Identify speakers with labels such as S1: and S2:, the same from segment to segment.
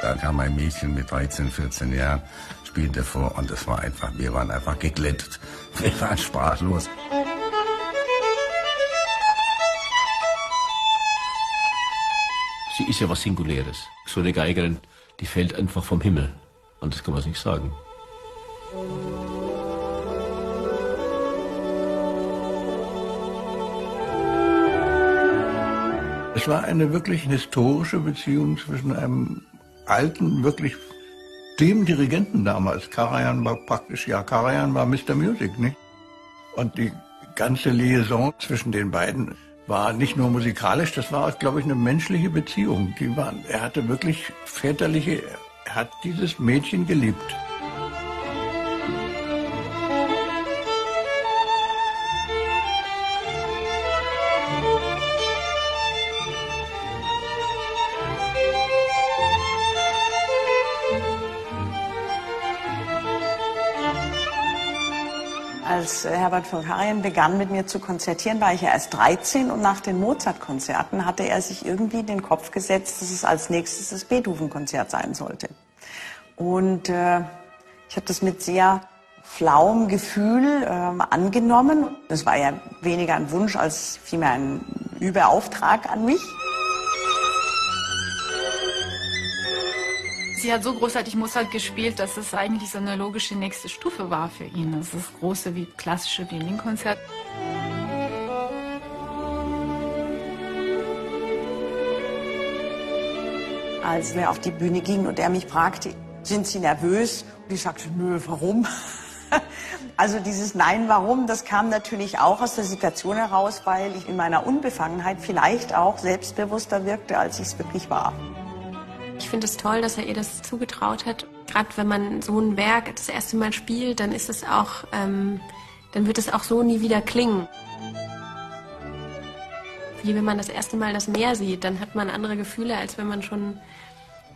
S1: Da kam ein Mädchen mit 13, 14 Jahren, spielte vor und es war einfach, wir waren einfach geglättet. Wir waren sprachlos.
S2: Sie ist ja was Singuläres. So eine Geigerin, die fällt einfach vom Himmel. Und das kann man nicht sagen.
S3: Es war eine wirklich historische Beziehung zwischen einem alten, wirklich dem Dirigenten damals. Karajan war praktisch, ja, Karajan war Mr. Music, nicht? Und die ganze Liaison zwischen den beiden war nicht nur musikalisch, das war, glaube ich, eine menschliche Beziehung. Die waren, er hatte wirklich väterliche, er hat dieses Mädchen geliebt.
S4: Als Herbert von Karajan begann mit mir zu konzertieren, war ich ja erst 13 und nach den Mozart-Konzerten hatte er sich irgendwie in den Kopf gesetzt, dass es als nächstes das Beethoven-Konzert sein sollte. Und äh, ich habe das mit sehr flauem Gefühl ähm, angenommen. Das war ja weniger ein Wunsch als vielmehr ein Überauftrag an mich.
S5: Sie hat so großartig Mozart gespielt, dass es eigentlich so eine logische nächste Stufe war für ihn. Das ist das große wie klassische Violinkonzert.
S4: Als wir auf die Bühne gingen und er mich fragte, sind Sie nervös? Und ich sagte, nö, warum? Also dieses Nein, warum, das kam natürlich auch aus der Situation heraus, weil ich in meiner Unbefangenheit vielleicht auch selbstbewusster wirkte, als ich es wirklich war.
S6: Ich finde es toll, dass er ihr das zugetraut hat. Gerade wenn man so ein Werk das erste Mal spielt, dann ist es auch, ähm, dann wird es auch so nie wieder klingen. Wie wenn man das erste Mal das Meer sieht, dann hat man andere Gefühle, als wenn man schon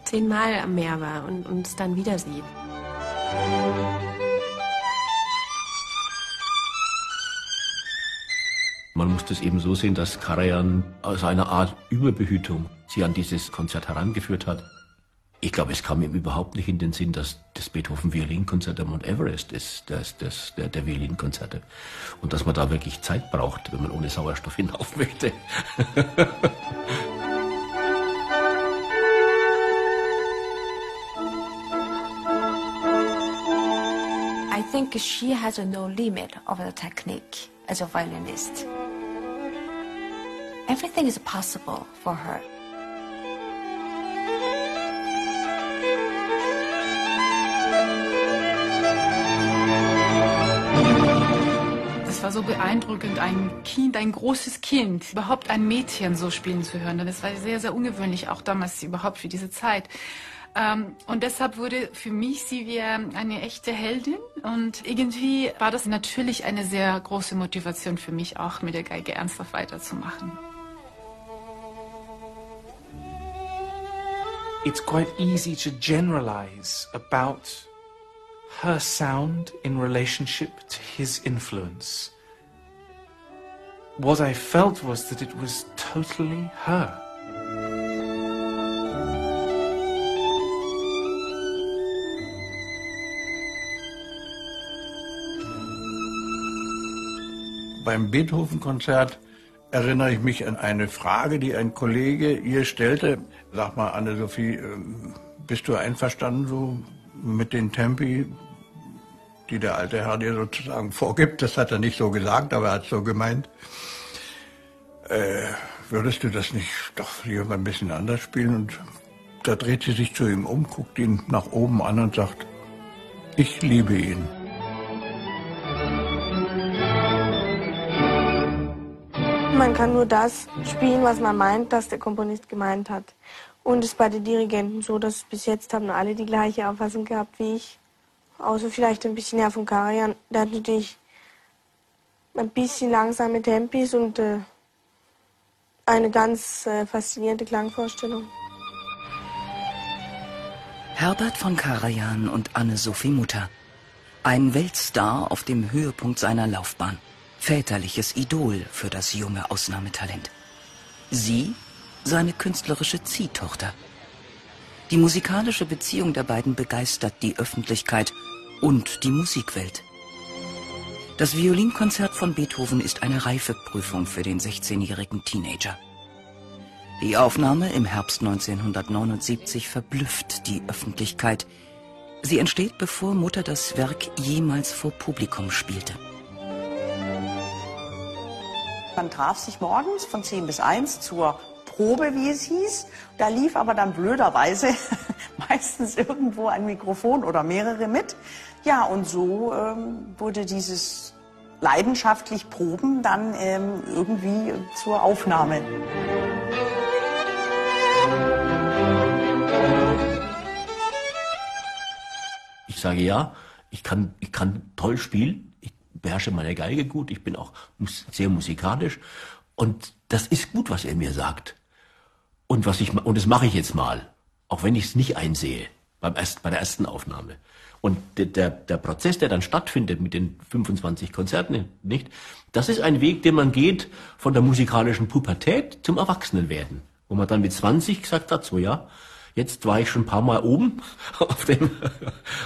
S6: zehnmal am Meer war und, es dann wieder sieht.
S2: Man muss das eben so sehen, dass Karajan aus einer Art Überbehütung sie an dieses Konzert herangeführt hat. Ich glaube, es kam ihm überhaupt nicht in den Sinn, dass das Beethoven-Violinkonzert der Mount Everest ist, das, das, der, der Violinkonzerte. Und dass man da wirklich Zeit braucht, wenn man ohne Sauerstoff hinauf möchte.
S7: think she has no limit of the technique as a violinist. Everything is possible for her.
S5: Es war so beeindruckend, ein Kind, ein großes Kind, überhaupt ein Mädchen so spielen zu hören. Denn es war sehr, sehr ungewöhnlich, auch damals überhaupt für diese Zeit. Ähm, und deshalb wurde für mich sie wie eine echte Heldin. Und irgendwie war das natürlich eine sehr große Motivation für mich, auch mit der Geige ernsthaft weiterzumachen.
S8: It's quite easy to generalize about her sound in relationship to his influence. What I felt was that it was totally her.
S3: Beim Beethoven-Konzert erinnere ich mich an eine Frage, die ein Kollege ihr stellte. Sag mal, Anne-Sophie, ähm, bist du einverstanden so mit den Tempi, die der alte Herr dir sozusagen vorgibt? Das hat er nicht so gesagt, aber er hat es so gemeint. Äh, würdest du das nicht doch lieber ein bisschen anders spielen? Und da dreht sie sich zu ihm um, guckt ihn nach oben an und sagt, ich liebe ihn.
S9: Man kann nur das spielen, was man meint, dass der Komponist gemeint hat. Und es ist bei den Dirigenten so, dass bis jetzt haben alle die gleiche Auffassung gehabt wie ich. Außer vielleicht ein bisschen Herr von Karajan. Der hat natürlich ein bisschen langsame Tempis und äh, eine ganz äh, faszinierende Klangvorstellung.
S10: Herbert von Karajan und Anne-Sophie Mutter. Ein Weltstar auf dem Höhepunkt seiner Laufbahn. Väterliches Idol für das junge Ausnahmetalent. Sie, seine künstlerische Ziehtochter. Die musikalische Beziehung der beiden begeistert die Öffentlichkeit und die Musikwelt. Das Violinkonzert von Beethoven ist eine Reifeprüfung für den 16-jährigen Teenager. Die Aufnahme im Herbst 1979 verblüfft die Öffentlichkeit. Sie entsteht, bevor Mutter das Werk jemals vor Publikum spielte.
S4: Man traf sich morgens von 10 bis 1 zur Probe, wie es hieß. Da lief aber dann blöderweise meistens irgendwo ein Mikrofon oder mehrere mit. Ja, und so ähm, wurde dieses leidenschaftlich Proben dann ähm, irgendwie zur Aufnahme.
S2: Ich sage ja, ich kann, ich kann toll spielen, beherrsche meine Geige gut, ich bin auch sehr musikalisch und das ist gut, was er mir sagt. Und was ich und das mache ich jetzt mal, auch wenn ich es nicht einsehe beim erst, bei der ersten Aufnahme. Und der, der Prozess, der dann stattfindet mit den 25 Konzerten, nicht, das ist ein Weg, den man geht von der musikalischen Pubertät zum Erwachsenenwerden. Wo man dann mit 20 gesagt hat, so ja, Jetzt war ich schon ein paar Mal oben dem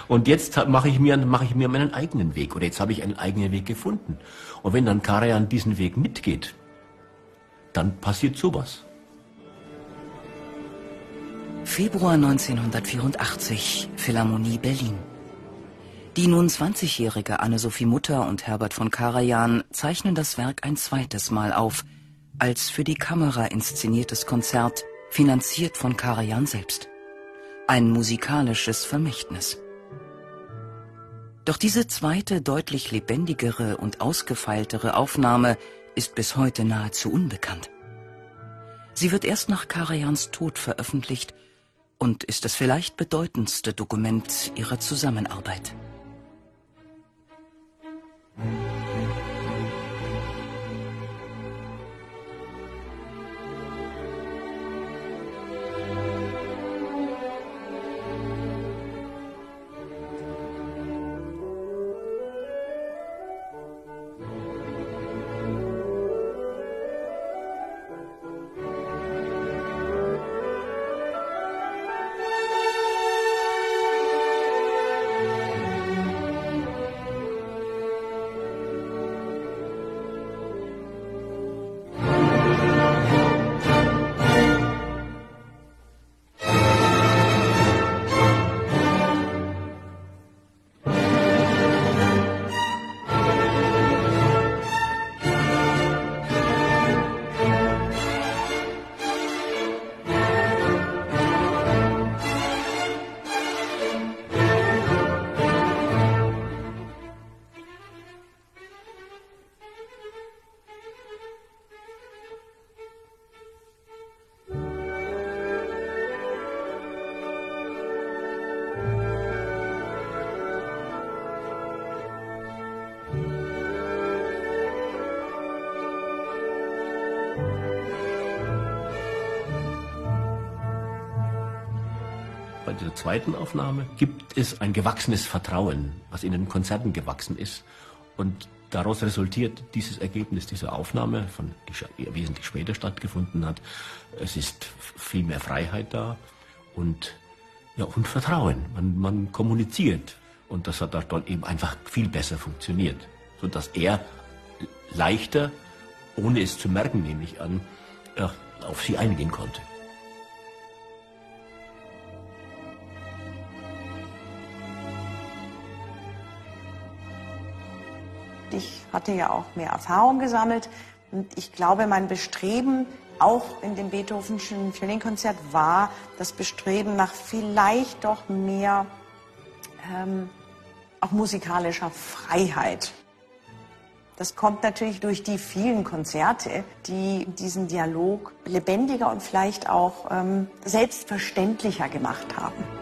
S2: und jetzt mache ich mir mache ich mir meinen eigenen Weg oder jetzt habe ich einen eigenen Weg gefunden. Und wenn dann Karajan diesen Weg mitgeht, dann passiert sowas.
S10: Februar 1984, Philharmonie Berlin. Die nun 20-jährige Anne-Sophie Mutter und Herbert von Karajan zeichnen das Werk ein zweites Mal auf, als für die Kamera inszeniertes Konzert finanziert von Karajan selbst. Ein musikalisches Vermächtnis. Doch diese zweite, deutlich lebendigere und ausgefeiltere Aufnahme ist bis heute nahezu unbekannt. Sie wird erst nach Karajans Tod veröffentlicht und ist das vielleicht bedeutendste Dokument ihrer Zusammenarbeit.
S2: Dieser zweiten Aufnahme gibt es ein gewachsenes Vertrauen, was in den Konzerten gewachsen ist. Und daraus resultiert dieses Ergebnis dieser Aufnahme, von, wesentlich später stattgefunden hat. Es ist viel mehr Freiheit da und, ja, und Vertrauen. Man, man kommuniziert. Und das hat dort eben einfach viel besser funktioniert. Sodass er leichter, ohne es zu merken, nehme ich an, auf sie eingehen konnte.
S4: Ich hatte ja auch mehr Erfahrung gesammelt und ich glaube, mein Bestreben auch in dem Beethovenschen Violinkonzert war das Bestreben nach vielleicht doch mehr ähm, auch musikalischer Freiheit. Das kommt natürlich durch die vielen Konzerte, die diesen Dialog lebendiger und vielleicht auch ähm, selbstverständlicher gemacht haben.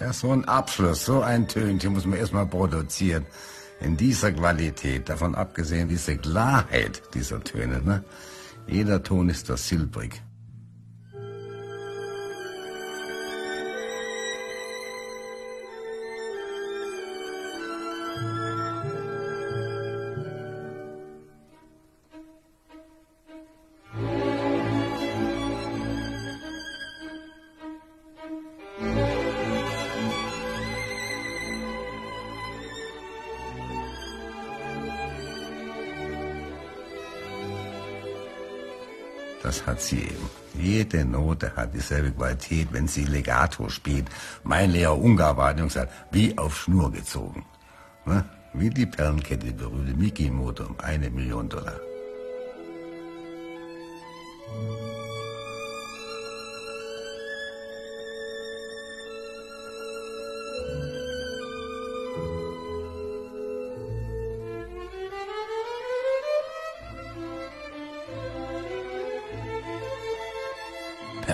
S1: Ja, so ein Abschluss, so ein Tönchen muss man erstmal produzieren. In dieser Qualität, davon abgesehen diese Klarheit dieser Töne. Ne? Jeder Ton ist das silbrig. Hat sie eben. Jede Note hat dieselbe Qualität, wenn sie Legato spielt. Mein Lehrer Ungar war und gesagt, wie auf Schnur gezogen. Ne? Wie die Perlenkette, berühmte Mickey-Motor um eine Million Dollar.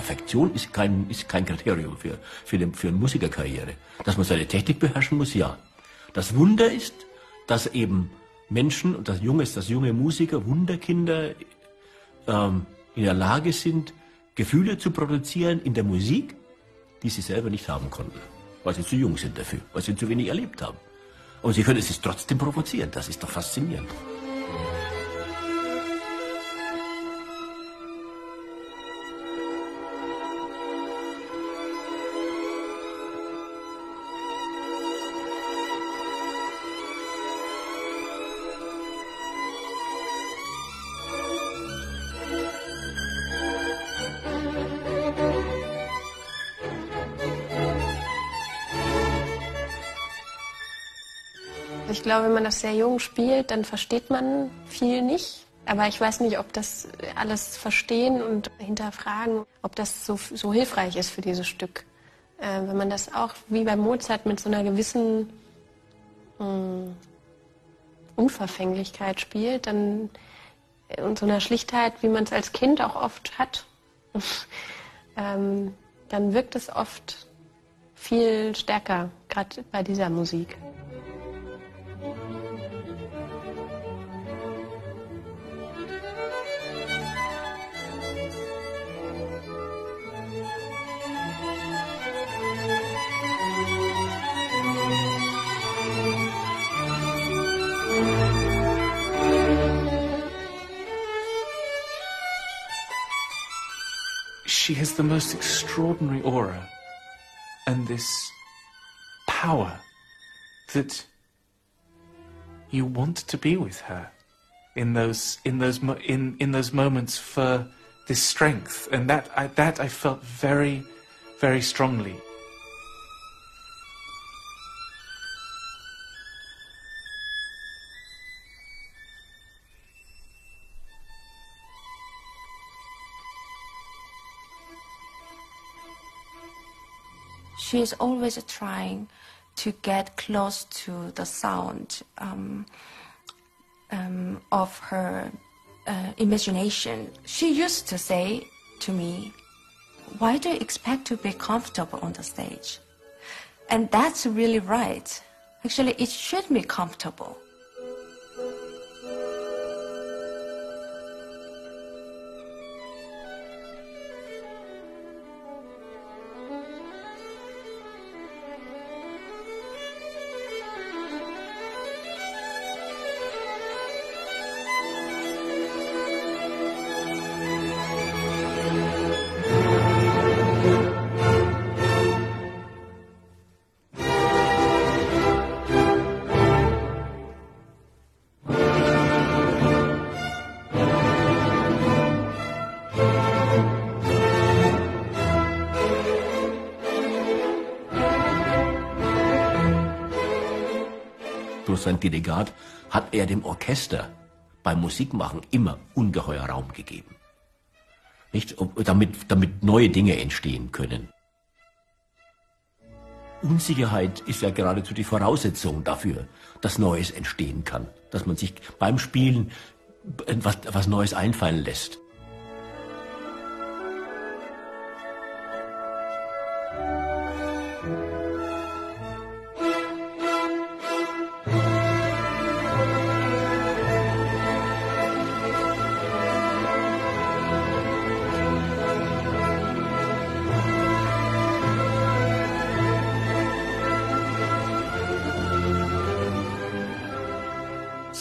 S2: Perfektion ist kein, ist kein Kriterium für, für, den, für eine Musikerkarriere. Dass man seine Technik beherrschen muss, ja. Das Wunder ist, dass eben Menschen und das junge, dass junge Musiker, Wunderkinder ähm, in der Lage sind, Gefühle zu produzieren in der Musik, die sie selber nicht haben konnten, weil sie zu jung sind dafür, weil sie zu wenig erlebt haben. Und sie können es trotzdem provozieren. Das ist doch faszinierend.
S6: Glaube, wenn man das sehr jung spielt, dann versteht man viel nicht. Aber ich weiß nicht, ob das alles verstehen und hinterfragen, ob das so, so hilfreich ist für dieses Stück. Äh, wenn man das auch wie bei Mozart mit so einer gewissen mh, hm, Unverfänglichkeit spielt, dann und so einer Schlichtheit, wie man es als Kind auch oft hat, ähm, dann wirkt es oft viel stärker, gerade bei dieser Musik.
S8: Has the most extraordinary aura and this power that you want to be with her in those in those in in those moments for this strength. And that I, that I felt very very strongly
S7: she is always trying to get close to the sound um, um, of her uh, imagination. She used to say to me, Why do you expect to be comfortable on the stage? And that's really right. Actually, it should be comfortable.
S2: Sein Delegat, hat er dem Orchester beim Musikmachen immer ungeheuer Raum gegeben. Nicht? Damit, damit neue Dinge entstehen können. Unsicherheit ist ja geradezu die Voraussetzung dafür, dass Neues entstehen kann. Dass man sich beim Spielen etwas, etwas Neues einfallen lässt.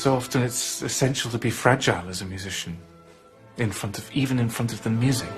S8: So often it's essential to be fragile as a musician, in front of, even in front of the music.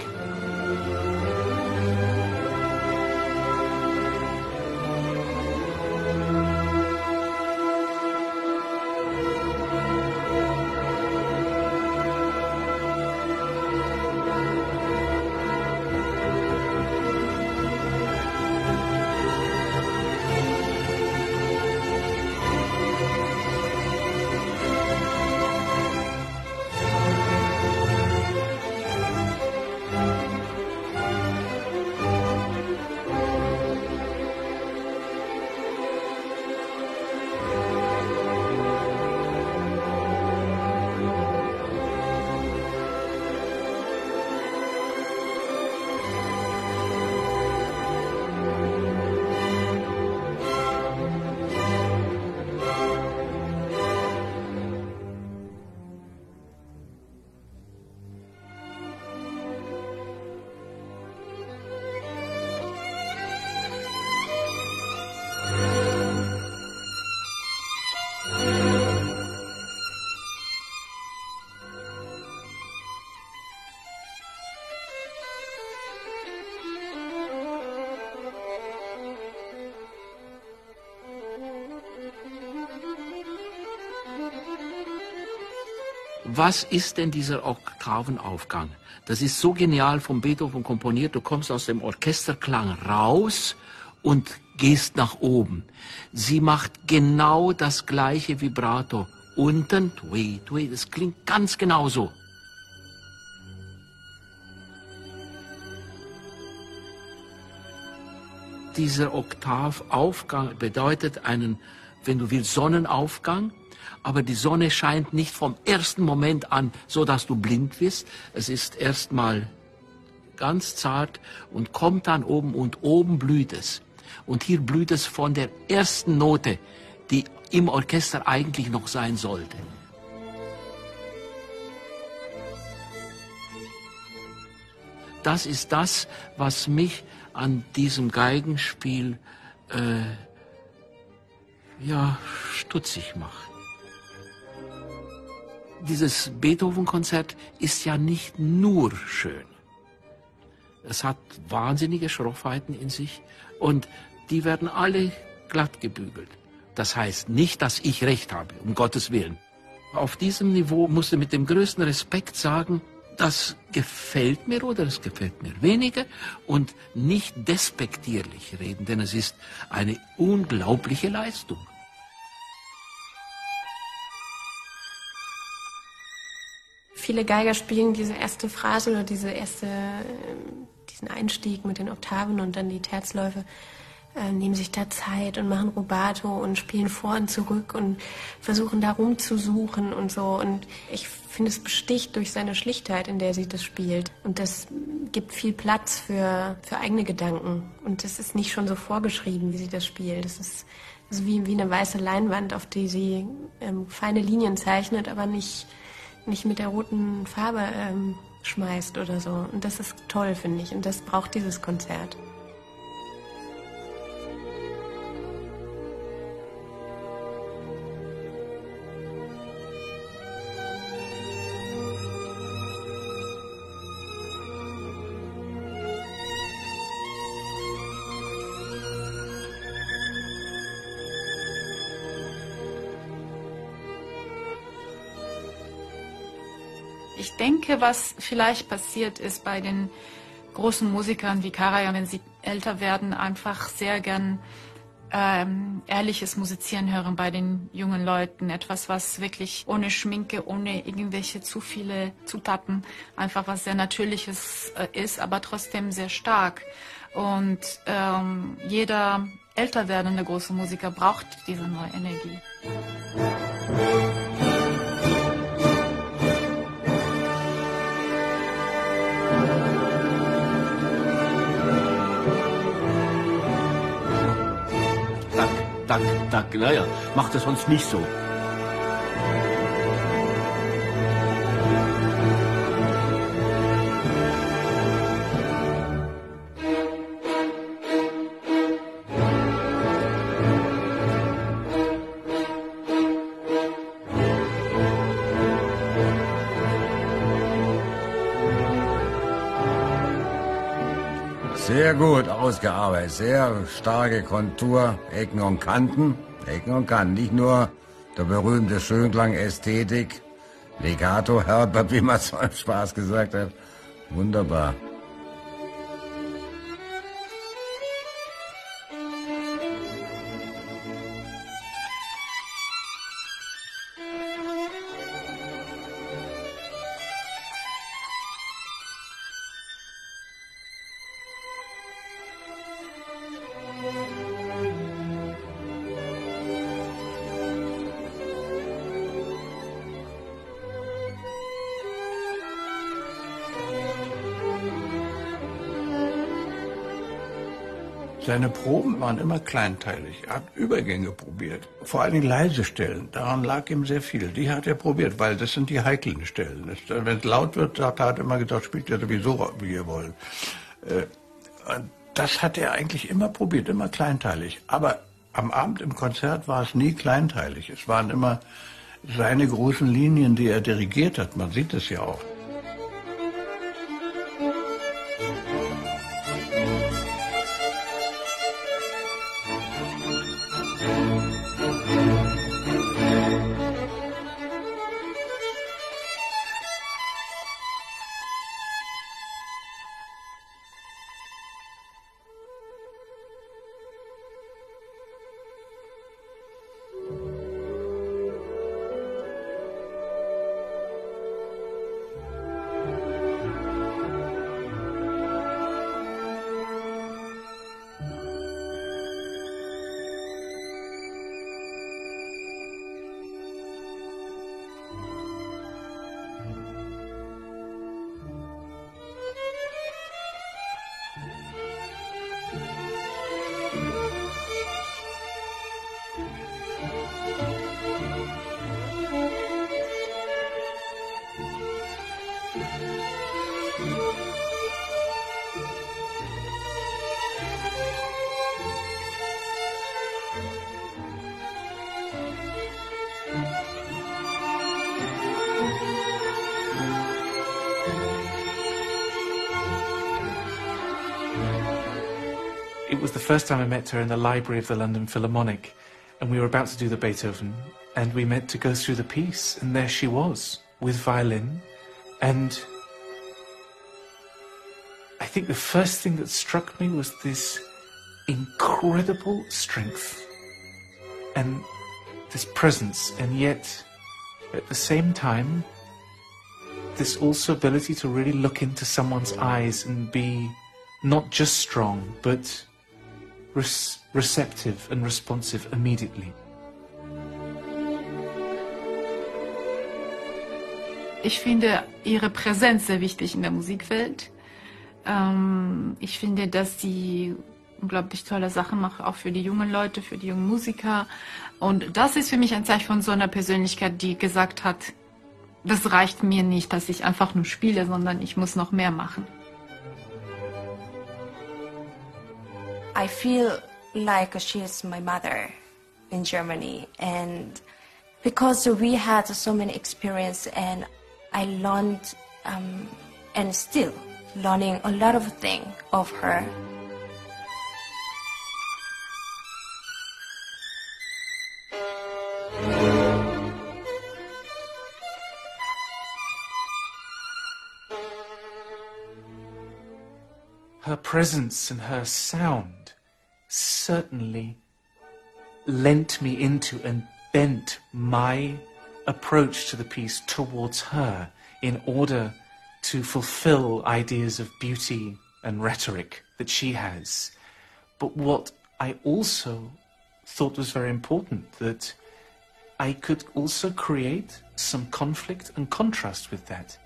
S11: Was ist denn dieser Oktavenaufgang? Das ist so genial von Beethoven komponiert. Du kommst aus dem Orchesterklang raus und gehst nach oben. Sie macht genau das gleiche Vibrato. Unten, tui, tui, das klingt ganz genauso. Dieser Oktavaufgang bedeutet einen, wenn du willst, Sonnenaufgang aber die Sonne scheint nicht vom ersten Moment an, so dass du blind wirst. Es ist erstmal ganz zart und kommt dann oben und oben blüht es. Und hier blüht es von der ersten Note, die im Orchester eigentlich noch sein sollte. Das ist das, was mich an diesem Geigenspiel äh, ja stutzig macht dieses Beethoven-Konzert ist ja nicht nur schön. Es hat wahnsinnige Schroffheiten in sich und die werden alle glatt gebügelt. Das heißt nicht, dass ich recht habe, um Gottes Willen. Auf diesem Niveau musst du mit dem größten Respekt sagen, das gefällt mir oder es gefällt mir weniger und nicht despektierlich reden, denn es ist eine unglaubliche Leistung.
S6: Viele Geiger spielen diese erste Phrase oder diese erste, ähm, diesen Einstieg mit den Oktaven und dann die Terzläufe, äh, nehmen sich da Zeit und machen Rubato und spielen vor und zurück und versuchen da rumzusuchen und so. Und ich finde, es besticht durch seine Schlichtheit, in der sie das spielt. Und das gibt viel Platz für, für eigene Gedanken. Und das ist nicht schon so vorgeschrieben, wie sie das spielt. Das ist, ist wie, wie eine weiße Leinwand, auf die sie ähm, feine Linien zeichnet, aber nicht nicht mit der roten Farbe ähm, schmeißt oder so. Und das ist toll, finde ich. Und das braucht dieses Konzert.
S5: Ich denke, was vielleicht passiert ist bei den großen Musikern wie Karajan, wenn sie älter werden, einfach sehr gern ähm, ehrliches Musizieren hören bei den jungen Leuten. Etwas, was wirklich ohne Schminke, ohne irgendwelche zu viele Zutaten, einfach was sehr Natürliches äh, ist, aber trotzdem sehr stark. Und ähm, jeder älter werdende große Musiker braucht diese neue Energie.
S11: Dank, danke. Naja, macht das sonst nicht so.
S1: Ausgearbeitet, sehr starke Kontur, Ecken und Kanten. Ecken und Kanten, nicht nur der berühmte Schönklang Ästhetik, Legato Herbert, wie man so im Spaß gesagt hat. Wunderbar.
S3: Seine Proben waren immer kleinteilig. Er hat Übergänge probiert. Vor allen Dingen leise Stellen. Daran lag ihm sehr viel. Die hat er probiert, weil das sind die heiklen Stellen. Wenn es laut wird, hat er immer gesagt, spielt er sowieso, wie ihr wollt. Äh, das hat er eigentlich immer probiert, immer kleinteilig. Aber am Abend im Konzert war es nie kleinteilig. Es waren immer seine großen Linien, die er dirigiert hat. Man sieht es ja auch.
S8: It was the first time I met her in the library of the London Philharmonic, and we were about to do the Beethoven, and we meant to go through the piece, and there she was with violin, and I think the first thing that struck me was this incredible strength and this presence, and yet at the same time, this also ability to really look into someone's eyes and be not just strong, but res- receptive and responsive immediately.
S5: Ich finde ihre Präsenz sehr wichtig in der Musikwelt. Ähm, ich finde, dass sie unglaublich tolle Sachen macht, auch für die jungen Leute, für die jungen Musiker. Und das ist für mich ein Zeichen von so einer Persönlichkeit, die gesagt hat, das reicht mir nicht, dass ich einfach nur spiele, sondern ich muss noch mehr machen.
S7: I feel like she is my mother in Germany, and because we had so many experience, and I learned um, and still learning a lot of things of her.
S8: Her presence and her sound certainly lent me into and bent my approach to the piece towards her in order to fulfill ideas of beauty and rhetoric that she has. But what I also thought was very important that I could also create some conflict and contrast with that.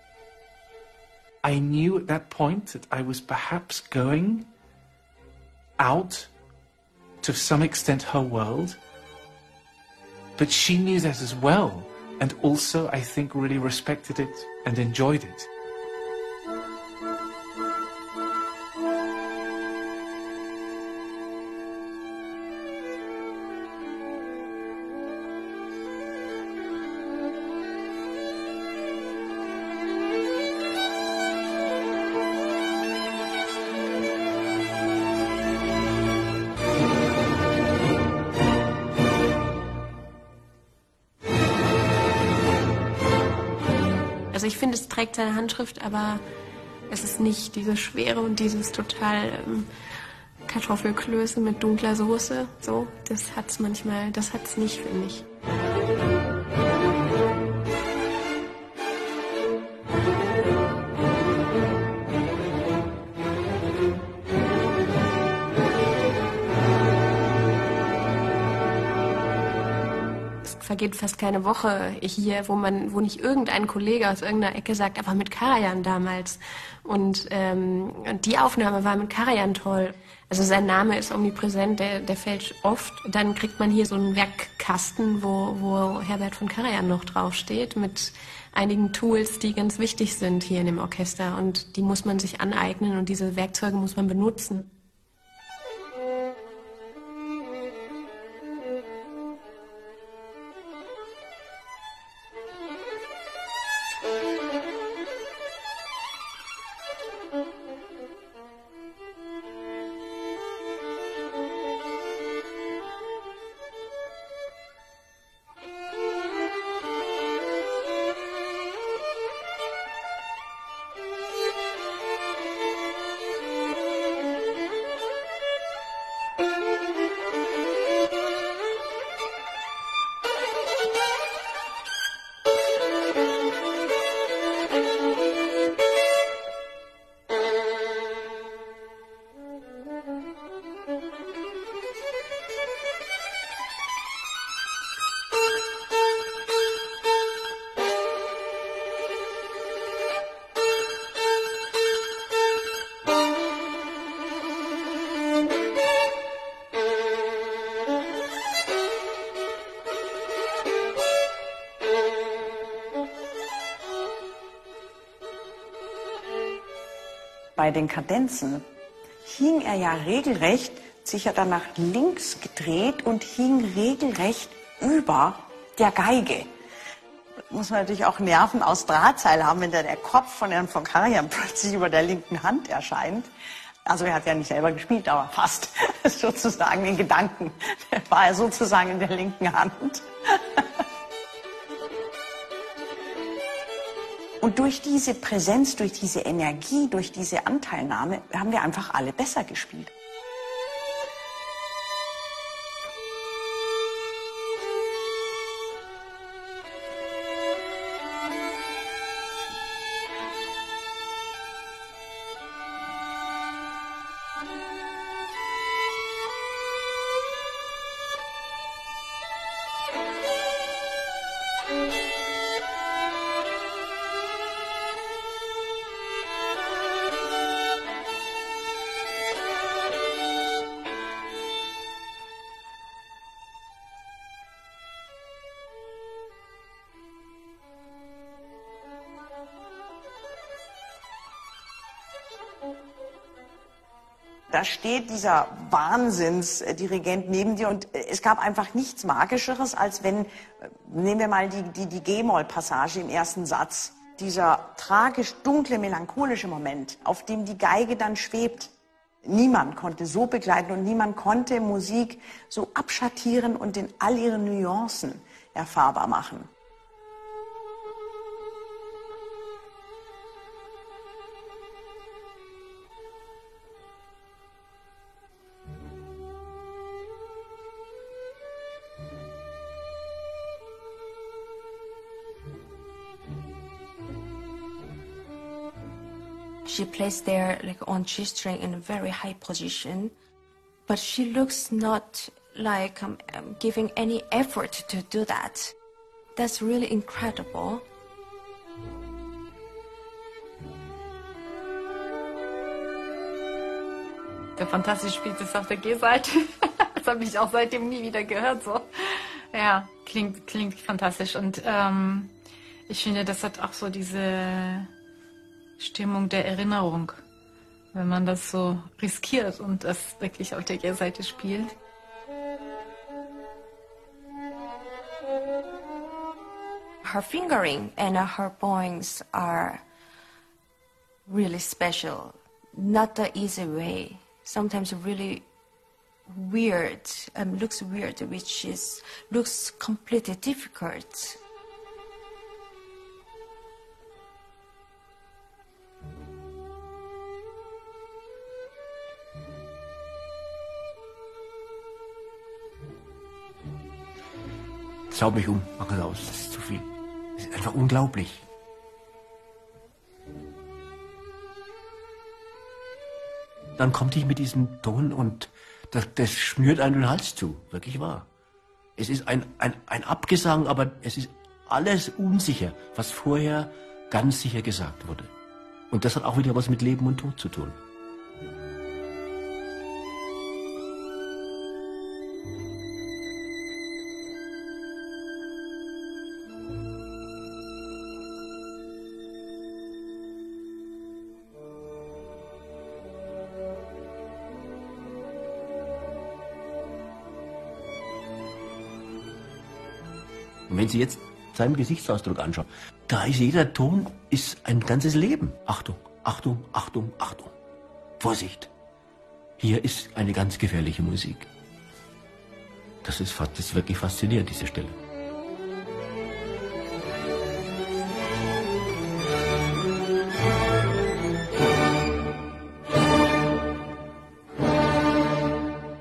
S8: I knew at that point that I was perhaps going out to some extent her world, but she knew that as well, and also, I think, really respected it and enjoyed it.
S6: Trägt seine Handschrift, aber es ist nicht diese Schwere und dieses total ähm, Kartoffelklöße mit dunkler Soße. So, das hat's manchmal, das hat's nicht, finde ich. Vergeht fast keine Woche hier, wo man, wo nicht irgendein Kollege aus irgendeiner Ecke sagt, aber mit Karajan damals. Und, ähm, und die Aufnahme war mit Karajan toll. Also sein Name ist omnipräsent, der, der fällt oft. Dann kriegt man hier so einen Werkkasten, wo, wo Herbert von Karajan noch draufsteht, mit einigen Tools, die ganz wichtig sind hier in dem Orchester. Und die muss man sich aneignen und diese Werkzeuge muss man benutzen.
S4: Den Kadenzen hing er ja regelrecht, sich ja dann nach links gedreht und hing regelrecht über der Geige. Muss man natürlich auch Nerven aus Drahtseil haben, wenn da der Kopf von Herrn von Karajan plötzlich über der linken Hand erscheint. Also er hat ja nicht selber gespielt, aber fast sozusagen in Gedanken war er sozusagen in der linken Hand. Und durch diese Präsenz, durch diese Energie, durch diese Anteilnahme haben wir einfach alle besser gespielt. Da steht dieser Wahnsinnsdirigent neben dir und äh, es gab einfach nichts Magischeres, als wenn, äh, nehmen wir mal die, die, die G-Moll-Passage im ersten Satz, dieser tragisch dunkle, melancholische Moment, auf dem die Geige dann schwebt. Niemand konnte so begleiten und niemand konnte Musik so abschattieren und in all ihren Nuancen erfahrbar machen.
S7: She plays there like on G string in a very high position, but she looks not like um, um, giving any effort to do that. That's really incredible.
S5: Der fantastisch spielt es auf der G-Seite. das habe ich auch seitdem nie wieder gehört. So, ja, klingt klingt fantastisch und ähm, ich finde, das hat auch so diese Stimmung der Erinnerung, wenn man das so riskiert und das wirklich auf der Kehrseite spielt.
S7: Her fingering and her bowings are really special. Not the easy way. Sometimes really weird, um, looks weird, which is looks completely difficult.
S2: Schau mich um, mach es aus, das ist zu viel. Das ist einfach unglaublich. Dann kommt ich mit diesem Ton und das, das schnürt einen den Hals zu, wirklich wahr. Es ist ein, ein, ein Abgesang, aber es ist alles unsicher, was vorher ganz sicher gesagt wurde. Und das hat auch wieder was mit Leben und Tod zu tun. Sie jetzt seinen Gesichtsausdruck anschauen, da ist jeder Ton ist ein ganzes Leben. Achtung, Achtung, Achtung, Achtung. Vorsicht. Hier ist eine ganz gefährliche Musik. Das ist, das ist wirklich faszinierend, diese Stelle.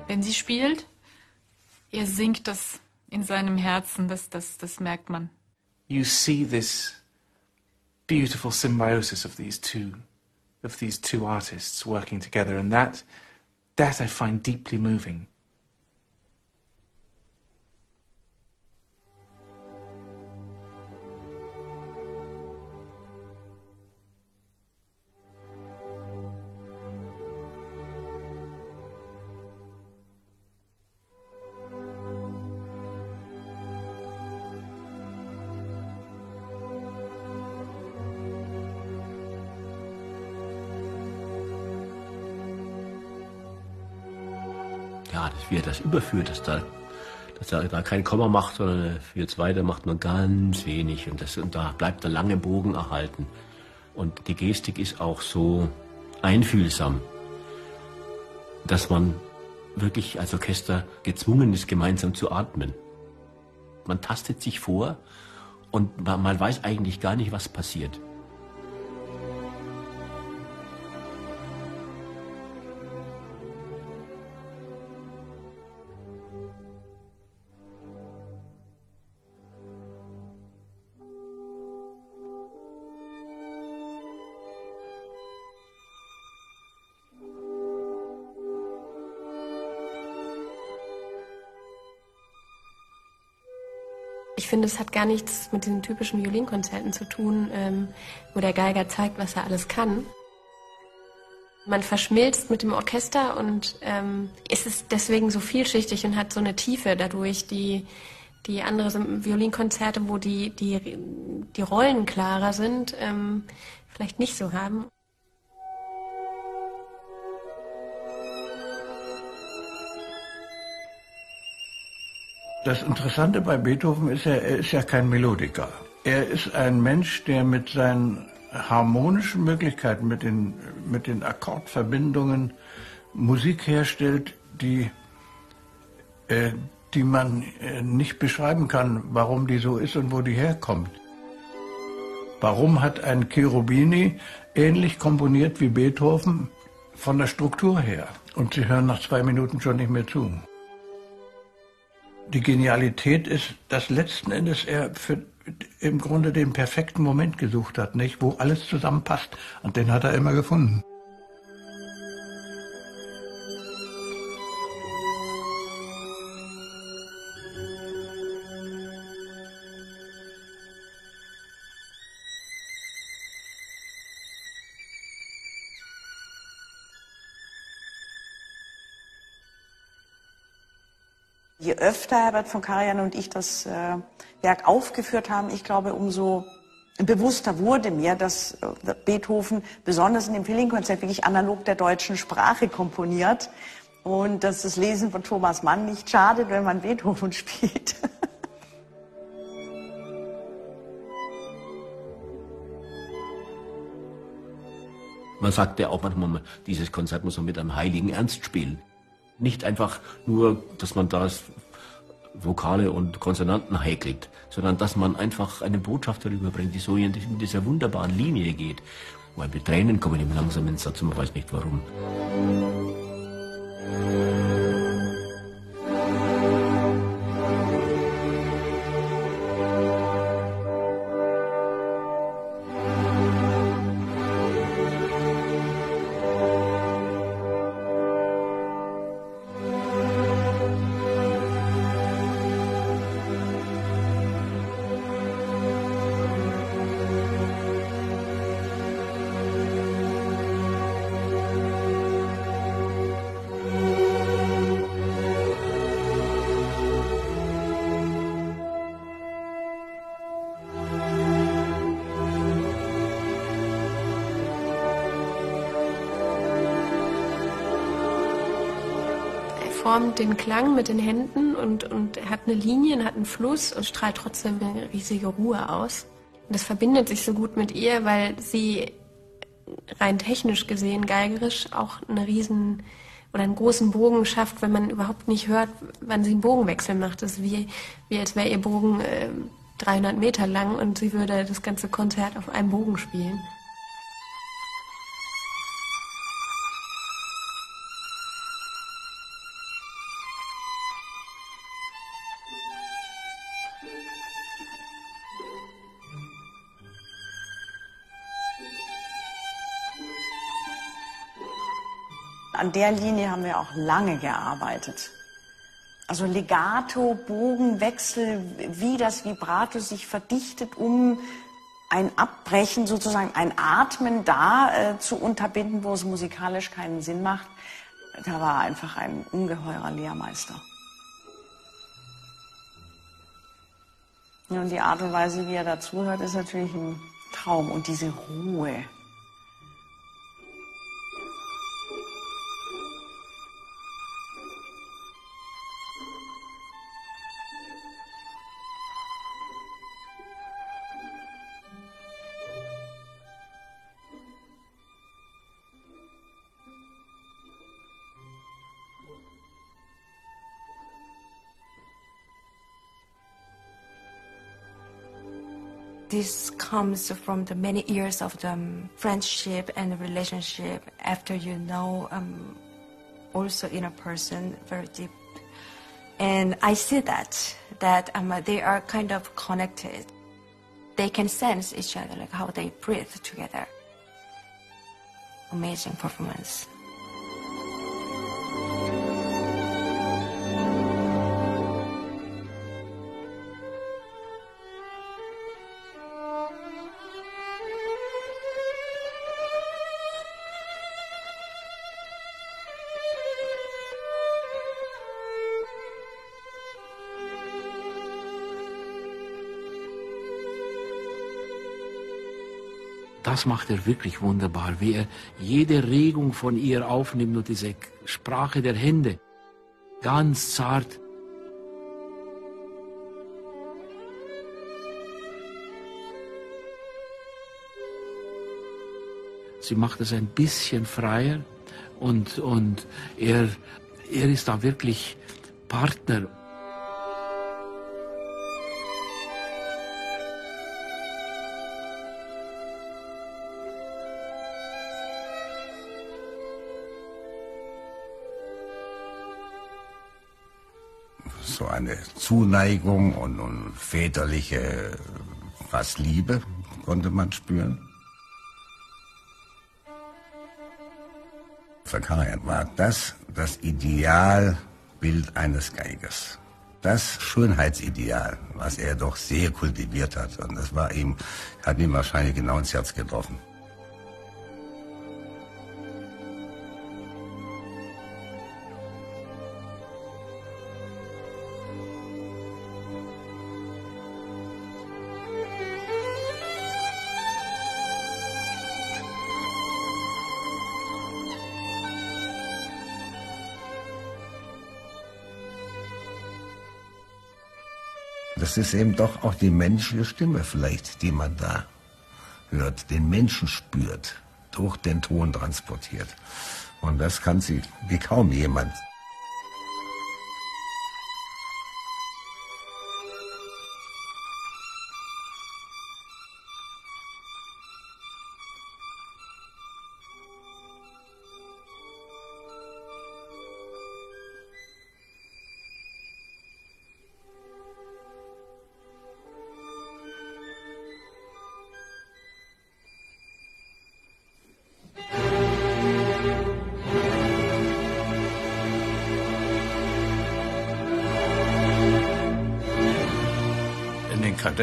S5: Wenn sie spielt, er singt das in seinem Herzen, das, das, das merkt man.
S8: You see this beautiful symbiosis of these two, of these two artists working together, and that, that I find deeply moving.
S2: Überführt, dass da, dass er da kein Komma macht, sondern jetzt weiter macht nur ganz wenig und, das, und da bleibt der lange Bogen erhalten. Und die Gestik ist auch so einfühlsam, dass man wirklich als Orchester gezwungen ist, gemeinsam zu atmen. Man tastet sich vor und man, man weiß eigentlich gar nicht, was passiert.
S6: Finde, es hat gar nichts mit diesen typischen Violinkonzerten zu tun, ähm, wo der Geiger zeigt, was er alles kann. Man verschmilzt mit dem Orchester und ähm, es ist deswegen so vielschichtig und hat so eine Tiefe dadurch, die, die andere Violinkonzerte, wo die, die, die Rollen klarer sind, ähm, vielleicht nicht so haben.
S3: Das Interessante bei Beethoven ist ja, er ist ja kein Melodiker. Er ist ein Mensch, der mit seinen harmonischen Möglichkeiten, mit den, mit den Akkordverbindungen Musik herstellt, die, äh, die man äh, nicht beschreiben kann, warum die so ist und wo die herkommt. Warum hat ein Cherubini ähnlich komponiert wie Beethoven von der Struktur her? Und Sie hören nach zwei Minuten schon nicht mehr zu. Die Genialität ist, dass letzten Endes er für im Grunde den perfekten Moment gesucht hat, nicht, wo alles zusammenpasst. Und den hat er immer gefunden.
S4: Je öfter Herbert von Karajan und ich das äh, Werk aufgeführt haben, ich glaube, umso bewusster wurde mir, dass äh, Beethoven besonders in dem Violinkonzert wirklich analog der deutschen Sprache komponiert und dass das Lesen von Thomas Mann nicht schadet, wenn man Beethoven spielt.
S2: Man sagt ja auch manchmal, dieses Konzert muss man mit einem heiligen Ernst spielen. Nicht einfach nur, dass man da Vokale und Konsonanten häkelt, sondern dass man einfach eine Botschaft darüber bringt, die so in dieser wunderbaren Linie geht. Weil mit Tränen kommen ihm langsam ins Satz und man weiß nicht warum.
S6: Den Klang mit den Händen und, und hat eine Linie, hat einen Fluss und strahlt trotzdem eine riesige Ruhe aus. Und das verbindet sich so gut mit ihr, weil sie rein technisch gesehen, geigerisch, auch eine riesen oder einen großen Bogen schafft, wenn man überhaupt nicht hört, wann sie einen Bogenwechsel macht. Das ist wie, wie als wäre ihr Bogen äh, 300 Meter lang und sie würde das ganze Konzert auf einem Bogen spielen.
S4: An der Linie haben wir auch lange gearbeitet. Also Legato, Bogenwechsel, wie das Vibrato sich verdichtet, um ein Abbrechen, sozusagen ein Atmen da äh, zu unterbinden, wo es musikalisch keinen Sinn macht. Da war einfach ein ungeheurer Lehrmeister. Ja, und die Art und Weise, wie er dazuhört, ist natürlich ein Traum. Und diese Ruhe.
S7: This comes from the many years of the um, friendship and relationship after you know um, also in a person very deep. And i see that that um, they are kind of connected. They can sense each other like how they breathe together. Amazing performance
S2: das macht er wirklich wunderbar, wie er jede Regung von ihr aufnimmt und diese Sprache der Hände ganz zart. Sie macht es ein bisschen freier und, und er, er ist da wirklich Partner.
S1: Eine Zuneigung und, und väterliche, fast Liebe konnte man spüren. Für Karajan war das das Idealbild eines Geigers. Das Schönheitsideal, was er doch sehr kultiviert hat. Und das war ihm, hat ihm wahrscheinlich genau ins Herz getroffen. Das ist eben doch auch die menschliche Stimme vielleicht, die man da hört, den Menschen spürt, durch den Ton transportiert. Und das kann sie wie kaum jemand.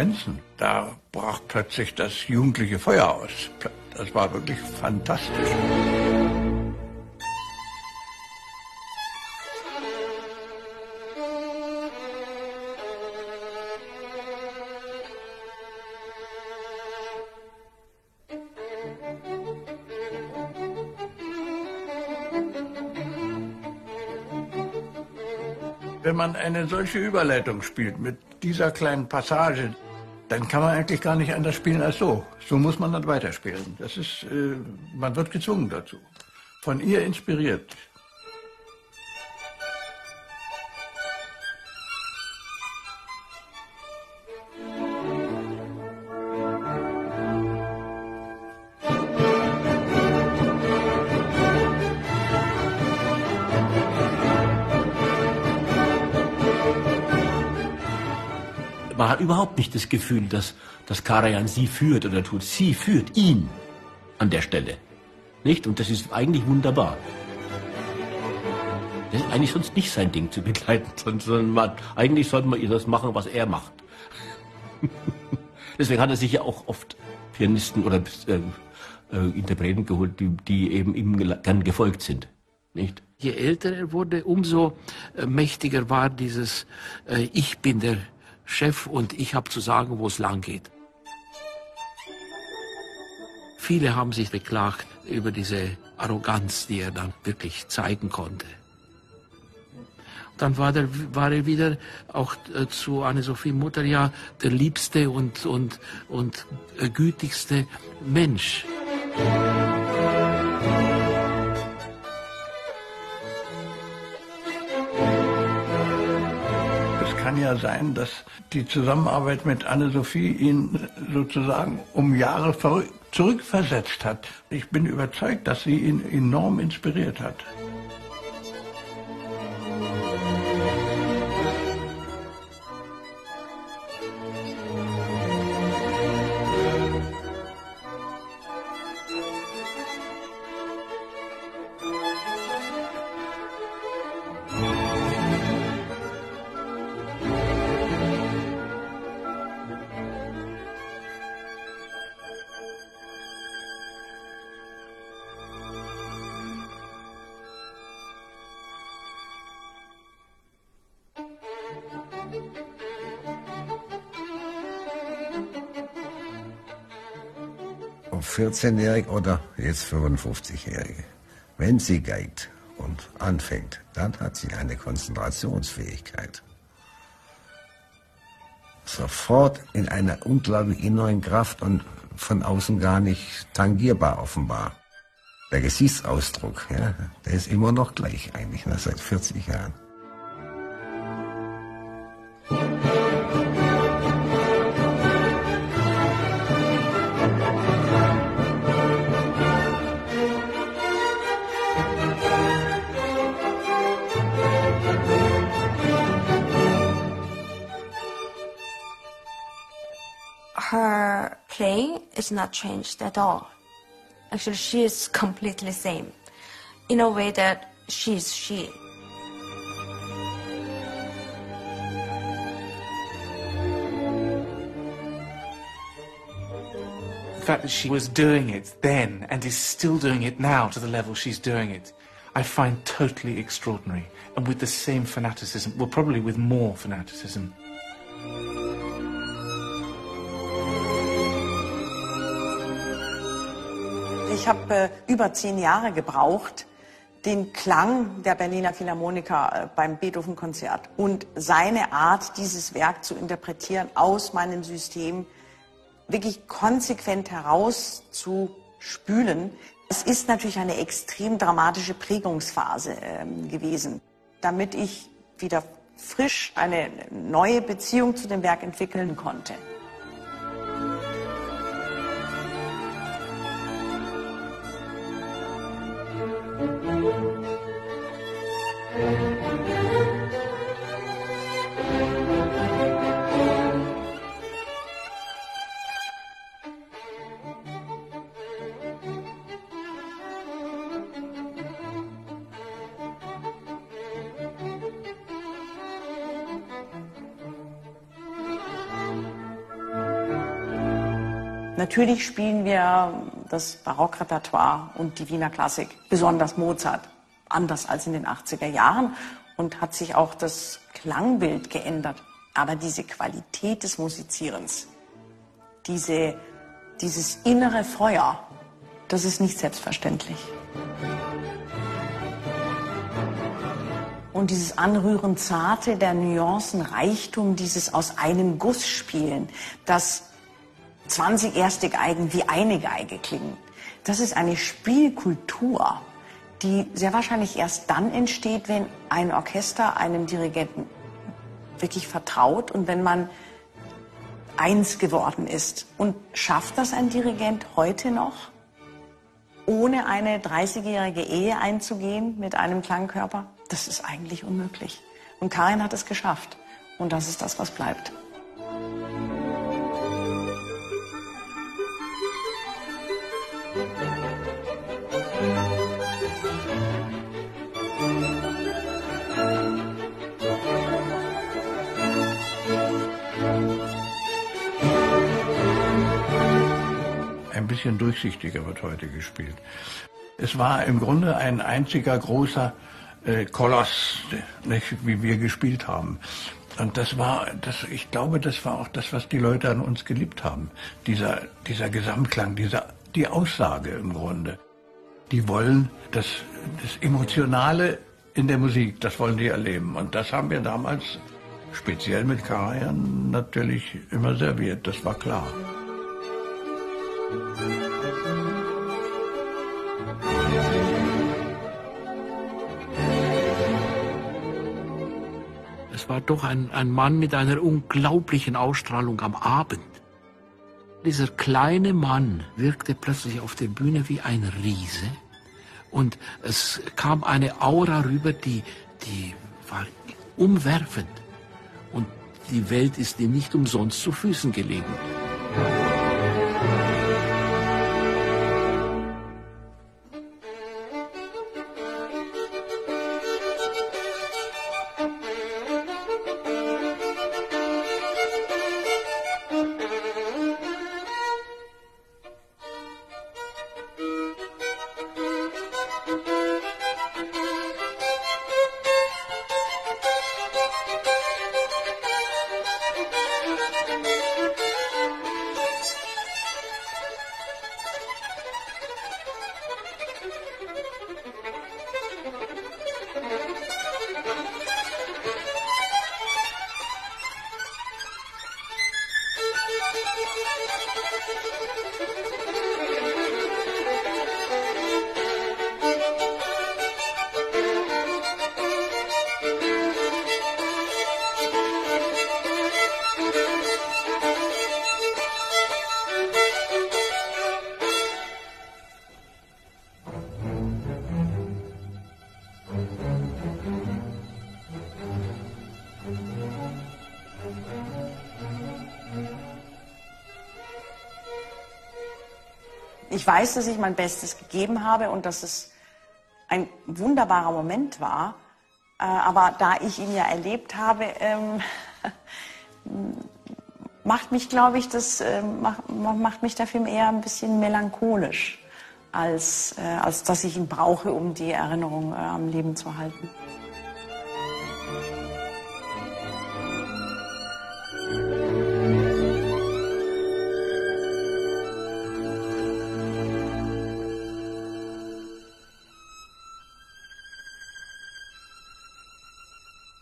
S3: Kadenzen, da brach plötzlich das jugendliche Feuer aus. Das war wirklich fantastisch. Wenn man eine solche Überleitung spielt mit dieser kleinen Passage, dann kann man eigentlich gar nicht anders spielen als so. So muss man dann weiterspielen. Das ist, äh, man wird gezwungen dazu. Von ihr inspiriert.
S2: Man hat überhaupt nicht das Gefühl, dass, dass Karajan sie führt oder tut. Sie führt ihn an der Stelle. Nicht? Und das ist eigentlich wunderbar. Das ist eigentlich sonst nicht sein Ding zu begleiten, sondern man, eigentlich sollte man das machen, was er macht. Deswegen hat er sich ja auch oft Pianisten oder äh, äh, Interpreten geholt, die, die eben ihm gern gefolgt sind. Nicht?
S11: Je älter er wurde, umso äh, mächtiger war dieses äh, Ich bin der Chef und ich habe zu sagen, wo es lang geht. Viele haben sich beklagt über diese Arroganz, die er dann wirklich zeigen konnte. Dann war, der, war er wieder auch äh, zu Anne-Sophie Mutter ja der liebste und, und, und äh, gütigste Mensch.
S3: Kann ja sein, dass die Zusammenarbeit mit Anne-Sophie ihn sozusagen um Jahre zurückversetzt hat. Ich bin überzeugt, dass sie ihn enorm inspiriert hat.
S1: Ob 14-Jährige oder jetzt 55-Jährige. Wenn sie geigt und anfängt, dann hat sie eine Konzentrationsfähigkeit. Sofort in einer unglaublich inneren Kraft und von außen gar nicht tangierbar offenbar. Der Gesichtsausdruck, ja, der ist immer noch gleich eigentlich, na, seit 40 Jahren.
S7: Not changed at all. Actually, she is completely same, in a way that she is she.
S8: The fact that she was doing it then and is still doing it now to the level she's doing it, I find totally extraordinary. And with the same fanaticism, well, probably with more fanaticism.
S4: Ich habe äh, über zehn Jahre gebraucht, den Klang der Berliner Philharmoniker äh, beim Beethoven-Konzert und seine Art, dieses Werk zu interpretieren, aus meinem System wirklich konsequent herauszuspülen. Es ist natürlich eine extrem dramatische Prägungsphase ähm, gewesen, damit ich wieder frisch eine neue Beziehung zu dem Werk entwickeln konnte. Natürlich spielen wir das Barockrepertoire und die Wiener Klassik, besonders Mozart, anders als in den 80er Jahren und hat sich auch das Klangbild geändert. Aber diese Qualität des Musizierens, diese, dieses innere Feuer, das ist nicht selbstverständlich. und dieses anrührend Zarte, der Nuancenreichtum, dieses aus einem Guss spielen, das 20 erste Geigen wie eine Geige klingen. Das ist eine Spielkultur, die sehr wahrscheinlich erst dann entsteht, wenn ein Orchester einem Dirigenten wirklich vertraut und wenn man eins geworden ist. Und schafft das ein Dirigent heute noch, ohne eine 30-jährige Ehe einzugehen mit einem Klangkörper? Das ist eigentlich unmöglich. Und Karin hat es geschafft. Und das ist das, was bleibt.
S3: Bisschen durchsichtiger wird heute gespielt. Es war im Grunde ein einziger großer äh, Koloss, nicht, wie wir gespielt haben. Und das war, das, ich glaube, das war auch das, was die Leute an uns geliebt haben. Dieser, dieser Gesamtklang, dieser, die Aussage im Grunde. Die wollen das, das Emotionale in der Musik, das wollen die erleben. Und das haben wir damals, speziell mit Karajan, natürlich immer serviert, das war klar.
S11: Es war doch ein, ein Mann mit einer unglaublichen Ausstrahlung am Abend. Dieser kleine Mann wirkte plötzlich auf der Bühne wie ein Riese und es kam eine Aura rüber, die, die war umwerfend. Und die Welt ist ihm nicht umsonst zu Füßen gelegen.
S4: Ich weiß, dass ich mein Bestes gegeben habe und dass es ein wunderbarer Moment war. Äh, aber da ich ihn ja erlebt habe, ähm, macht mich, glaube ich, das äh, macht, macht mich dafür eher ein bisschen melancholisch, als, äh, als dass ich ihn brauche, um die Erinnerung äh, am Leben zu halten.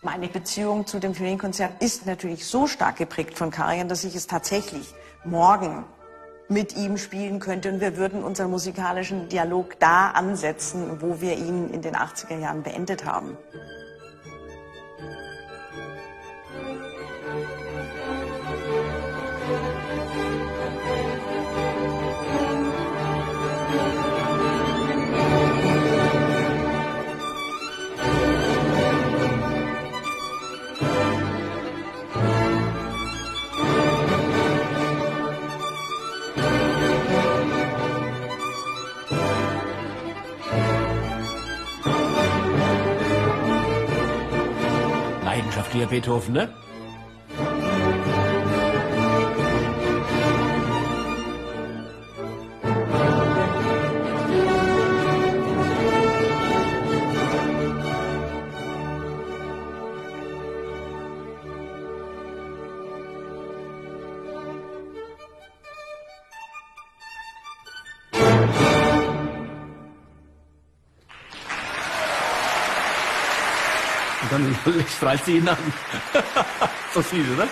S4: Meine Beziehung zu dem Violinkonzert ist natürlich so stark geprägt von Karajan, dass ich es tatsächlich morgen mit ihm spielen könnte und wir würden unseren musikalischen Dialog da ansetzen, wo wir ihn in den 80er Jahren beendet haben.
S2: Beethoven, ne? fra siden innan. Så sier du det.